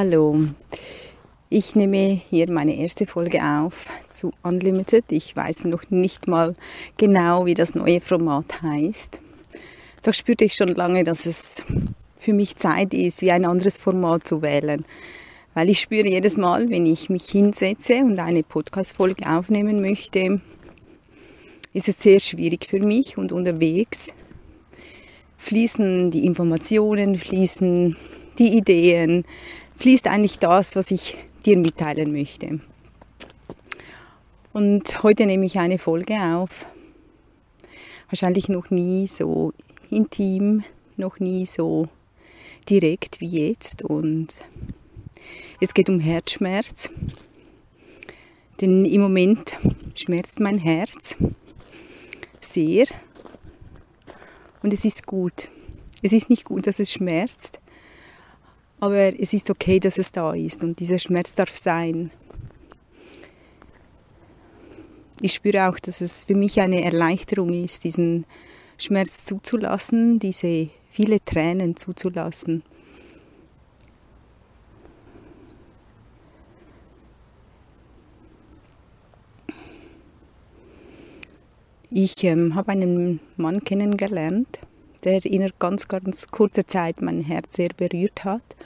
Hallo, ich nehme hier meine erste Folge auf zu Unlimited. Ich weiß noch nicht mal genau, wie das neue Format heißt. Doch spürte ich schon lange, dass es für mich Zeit ist, wie ein anderes Format zu wählen. Weil ich spüre jedes Mal, wenn ich mich hinsetze und eine Podcast-Folge aufnehmen möchte, ist es sehr schwierig für mich und unterwegs fließen die Informationen, fließen die Ideen, fließt eigentlich das, was ich dir mitteilen möchte. Und heute nehme ich eine Folge auf. Wahrscheinlich noch nie so intim, noch nie so direkt wie jetzt. Und es geht um Herzschmerz. Denn im Moment schmerzt mein Herz sehr. Und es ist gut. Es ist nicht gut, dass es schmerzt, aber es ist okay, dass es da ist und dieser Schmerz darf sein. Ich spüre auch, dass es für mich eine Erleichterung ist, diesen Schmerz zuzulassen, diese viele Tränen zuzulassen. Ich ähm, habe einen Mann kennengelernt, der in ganz, ganz kurzer Zeit mein Herz sehr berührt hat.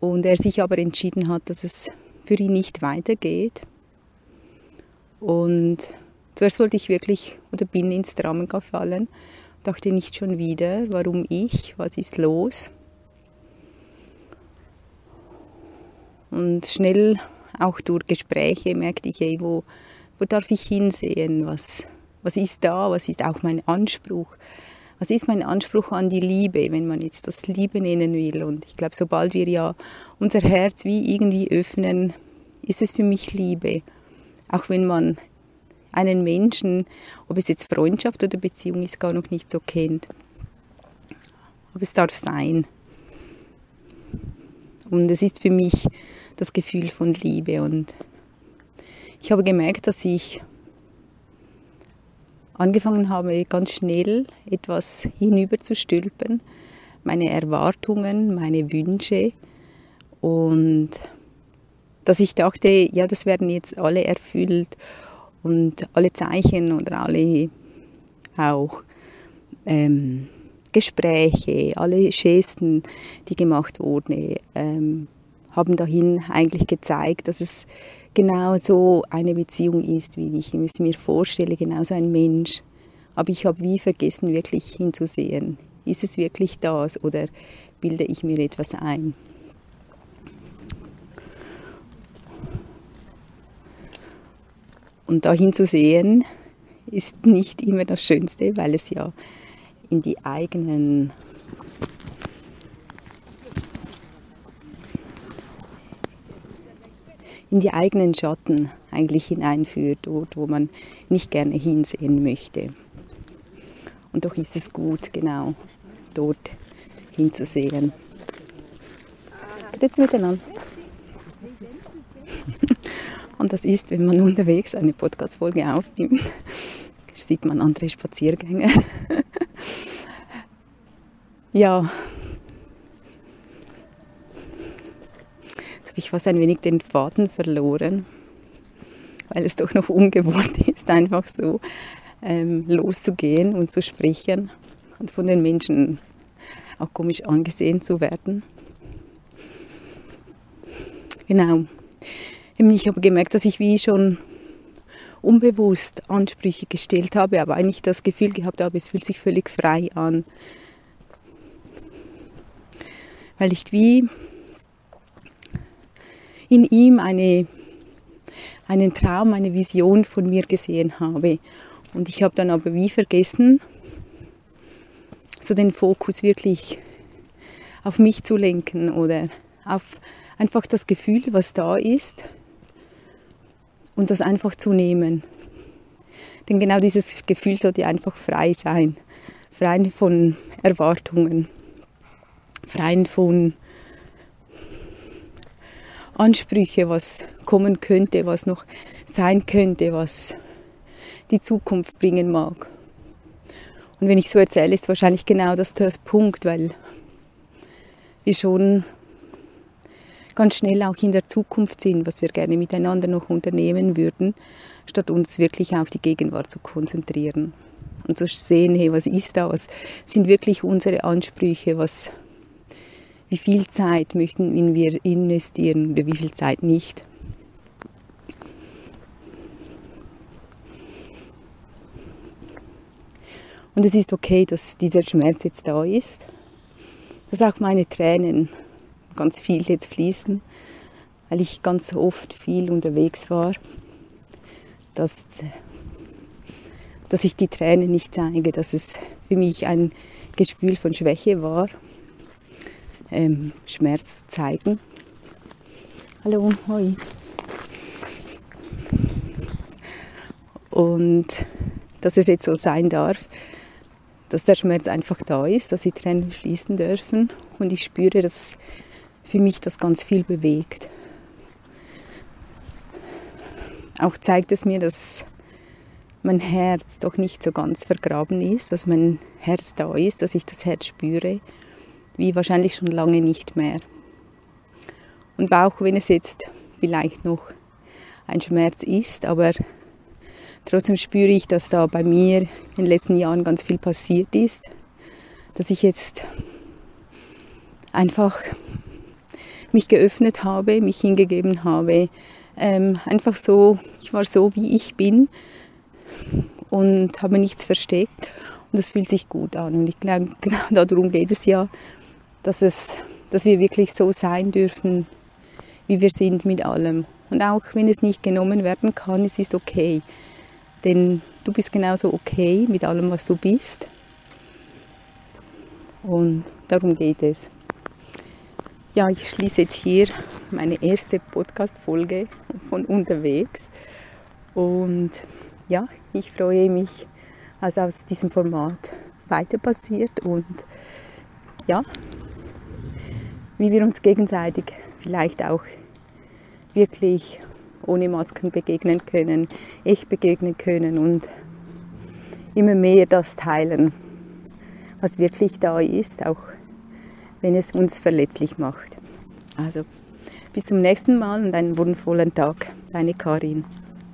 Und er sich aber entschieden hat, dass es für ihn nicht weitergeht. Und zuerst wollte ich wirklich oder bin ins Dramen gefallen, dachte nicht schon wieder, warum ich, was ist los? Und schnell auch durch Gespräche merkte ich, ey, wo, wo darf ich hinsehen? Was, was ist da? Was ist auch mein Anspruch? Was ist mein Anspruch an die Liebe, wenn man jetzt das Liebe nennen will. Und ich glaube, sobald wir ja unser Herz wie irgendwie öffnen, ist es für mich Liebe. Auch wenn man einen Menschen, ob es jetzt Freundschaft oder Beziehung ist, gar noch nicht so kennt. Aber es darf sein. Und es ist für mich das Gefühl von Liebe. Und ich habe gemerkt, dass ich angefangen habe, ganz schnell etwas hinüberzustülpen, meine Erwartungen, meine Wünsche. Und dass ich dachte, ja, das werden jetzt alle erfüllt und alle Zeichen oder alle auch ähm, Gespräche, alle Gesten, die gemacht wurden, ähm, haben dahin eigentlich gezeigt, dass es genau so eine Beziehung ist, wie ich es mir vorstelle, genauso ein Mensch. Aber ich habe wie vergessen, wirklich hinzusehen. Ist es wirklich das oder bilde ich mir etwas ein? Und da hinzusehen ist nicht immer das Schönste, weil es ja in die eigenen in die eigenen Schatten eigentlich hineinführt, dort wo man nicht gerne hinsehen möchte. Und doch ist es gut, genau dort hinzusehen. Jetzt miteinander. Und das ist, wenn man unterwegs eine Podcast-Folge aufnimmt, sieht man andere Spaziergänger. ja, habe ich fast ein wenig den Faden verloren, weil es doch noch ungewohnt ist, einfach so ähm, loszugehen und zu sprechen und von den Menschen auch komisch angesehen zu werden. Genau. Ich habe gemerkt, dass ich wie schon unbewusst Ansprüche gestellt habe, aber eigentlich das Gefühl gehabt habe, es fühlt sich völlig frei an. Weil ich wie in ihm eine, einen Traum, eine Vision von mir gesehen habe. Und ich habe dann aber wie vergessen, so den Fokus wirklich auf mich zu lenken oder auf einfach das Gefühl, was da ist und das einfach zu nehmen. Denn genau dieses Gefühl sollte einfach frei sein, frei von Erwartungen, frei von Ansprüche, was kommen könnte, was noch sein könnte, was die Zukunft bringen mag. Und wenn ich so erzähle, ist wahrscheinlich genau das der Punkt, weil wir schon ganz schnell auch in der Zukunft sind, was wir gerne miteinander noch unternehmen würden, statt uns wirklich auf die Gegenwart zu konzentrieren. Und zu sehen, hey, was ist da, was sind wirklich unsere Ansprüche, was, wie viel Zeit möchten wir investieren oder wie viel Zeit nicht. Und es ist okay, dass dieser Schmerz jetzt da ist, dass auch meine Tränen ganz viel jetzt fließen, weil ich ganz oft viel unterwegs war, dass, dass ich die Tränen nicht zeige, dass es für mich ein Gefühl von Schwäche war, ähm, Schmerz zu zeigen. Hallo, hoi. Und dass es jetzt so sein darf, dass der Schmerz einfach da ist, dass die Tränen fließen dürfen und ich spüre, dass für mich das ganz viel bewegt. Auch zeigt es mir, dass mein Herz doch nicht so ganz vergraben ist, dass mein Herz da ist, dass ich das Herz spüre, wie wahrscheinlich schon lange nicht mehr. Und auch wenn es jetzt vielleicht noch ein Schmerz ist, aber Trotzdem spüre ich, dass da bei mir in den letzten Jahren ganz viel passiert ist, dass ich jetzt einfach mich geöffnet habe, mich hingegeben habe, ähm, einfach so, ich war so, wie ich bin und habe nichts versteckt und das fühlt sich gut an und ich glaube, genau darum geht es ja, dass, es, dass wir wirklich so sein dürfen, wie wir sind mit allem. Und auch wenn es nicht genommen werden kann, es ist okay. Denn du bist genauso okay mit allem, was du bist. Und darum geht es. Ja, ich schließe jetzt hier meine erste Podcast-Folge von unterwegs. Und ja, ich freue mich, was aus diesem Format weiter passiert und ja, wie wir uns gegenseitig vielleicht auch wirklich ohne Masken begegnen können, echt begegnen können und immer mehr das teilen, was wirklich da ist, auch wenn es uns verletzlich macht. Also bis zum nächsten Mal und einen wundervollen Tag. Deine Karin.